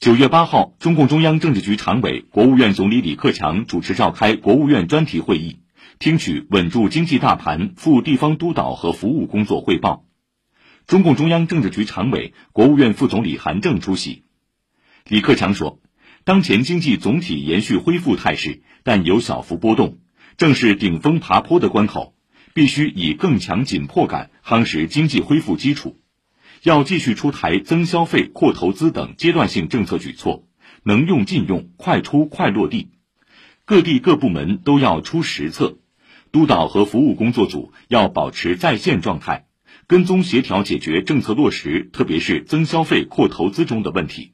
九月八号，中共中央政治局常委、国务院总理李克强主持召开国务院专题会议，听取稳住经济大盘赴地方督导和服务工作汇报。中共中央政治局常委、国务院副总理韩正出席。李克强说，当前经济总体延续恢复态势，但有小幅波动，正是顶峰爬坡的关口，必须以更强紧迫感夯实经济恢复基础。要继续出台增消费、扩投资等阶段性政策举措，能用尽用，快出快落地。各地各部门都要出实策，督导和服务工作组要保持在线状态，跟踪协调解决政策落实，特别是增消费、扩投资中的问题。